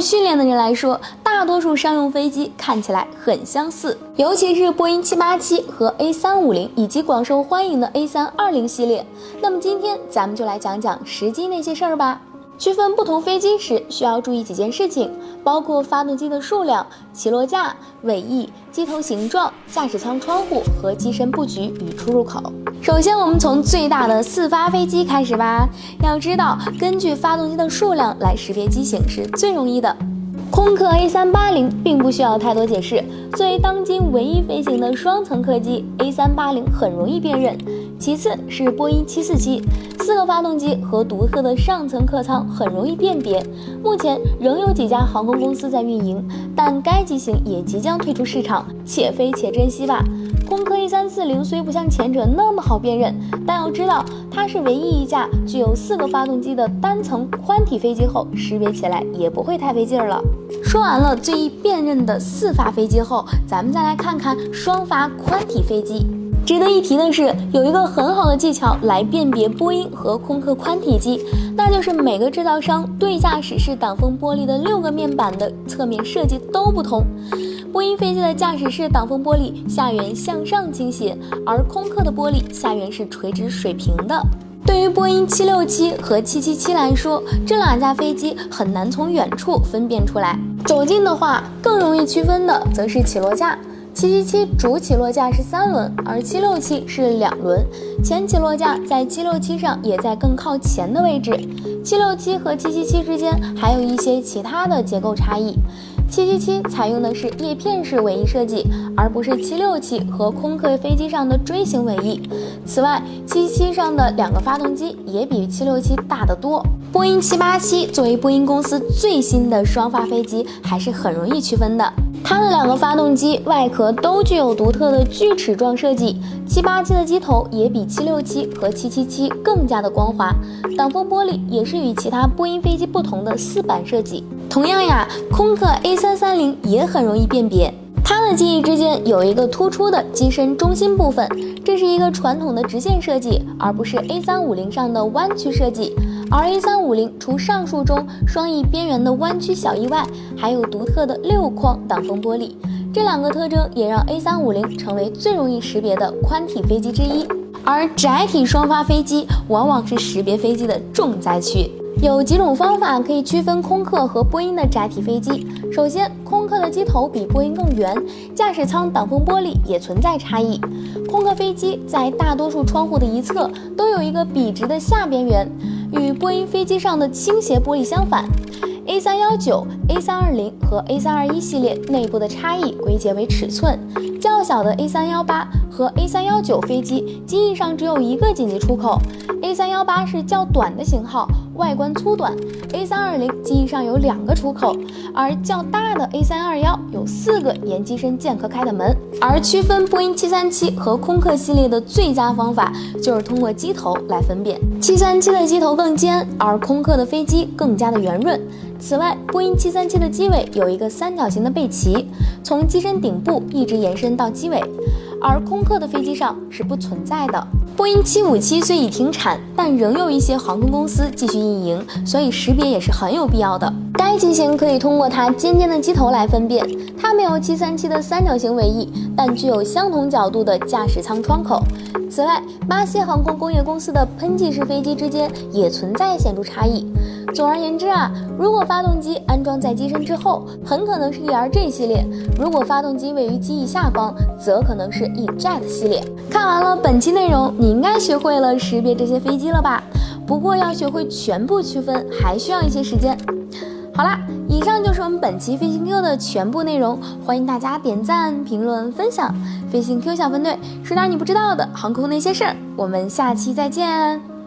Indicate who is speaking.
Speaker 1: 训练的人来说，大多数商用飞机看起来很相似，尤其是波音787和 A350 以及广受欢迎的 A320 系列。那么今天咱们就来讲讲实际那些事儿吧。区分不同飞机时需要注意几件事情，包括发动机的数量、起落架、尾翼、机头形状、驾驶舱窗户和机身布局与出入口。首先，我们从最大的四发飞机开始吧。要知道，根据发动机的数量来识别机型是最容易的。空客 A380 并不需要太多解释，作为当今唯一飞行的双层客机，A380 很容易辨认。其次是波音747，四个发动机和独特的上层客舱很容易辨别。目前仍有几家航空公司在运营，但该机型也即将退出市场，且飞且珍惜吧。空客 A340 虽不像前者那么好辨认，但要知道它是唯一一架具有四个发动机的单层宽体飞机后，识别起来也不会太费劲儿了。说完了最易辨认的四发飞机后，咱们再来看看双发宽体飞机。值得一提的是，有一个很好的技巧来辨别波音和空客宽体机，那就是每个制造商对驾驶室挡风玻璃的六个面板的侧面设计都不同。波音飞机的驾驶室挡风玻璃下缘向上倾斜，而空客的玻璃下缘是垂直水平的。对于波音767和777来说，这两架飞机很难从远处分辨出来，走近的话更容易区分的则是起落架。七七七主起落架是三轮，而七六七是两轮。前起落架在七六七上也在更靠前的位置。七六七和七七七之间还有一些其他的结构差异。七七七采用的是叶片式尾翼设计，而不是七六七和空客飞机上的锥形尾翼。此外，七七七上的两个发动机也比七六七大得多。波音七八七作为波音公司最新的双发飞机，还是很容易区分的。它的两个发动机外壳都具有独特的锯齿状设计，七八七的机头也比七六七和七七七更加的光滑，挡风玻璃也是与其他波音飞机不同的四板设计。同样呀，空客 A 三三零也很容易辨别，它的机翼之间有一个突出的机身中心部分，这是一个传统的直线设计，而不是 A 三五零上的弯曲设计。而 A 三五零除上述中双翼边缘的弯曲小翼外，还有独特的六框挡风玻璃，这两个特征也让 A 三五零成为最容易识别的宽体飞机之一。而窄体双发飞机往往是识别飞机的重灾区。有几种方法可以区分空客和波音的窄体飞机。首先，空客的机头比波音更圆，驾驶舱挡风玻璃也存在差异。空客飞机在大多数窗户的一侧都有一个笔直的下边缘。与波音飞机上的倾斜玻璃相反，A319、A320 和 A321 系列内部的差异归结为尺寸。较小的 A318 和 A319 飞机机翼上只有一个紧急出口，A318 是较短的型号。外观粗短，A320 机翼上有两个出口，而较大的 A321 有四个沿机身间隔开的门。而区分波音737和空客系列的最佳方法就是通过机头来分辨。737的机头更尖，而空客的飞机更加的圆润。此外，波音737的机尾有一个三角形的背鳍，从机身顶部一直延伸到机尾，而空客的飞机上是不存在的。波音757虽已停产，但仍有一些航空公司继续运营，所以识别也是很有必要的。该机型可以通过它尖尖的机头来分辨，它没有737的三角形尾翼，但具有相同角度的驾驶舱窗口。此外，巴西航空工业公司的喷气式飞机之间也存在显著差异。总而言之啊，如果发动机安装在机身之后，很可能是 ERJ 系列；如果发动机位于机翼下方，则可能是 E-Jet 系列。看完了本期内容，你应该学会了识别这些飞机了吧？不过要学会全部区分，还需要一些时间。好啦，以上就是我们本期飞行 Q 的全部内容，欢迎大家点赞、评论、分享。飞行 Q 小分队，说点你不知道的航空那些事儿。我们下期再见。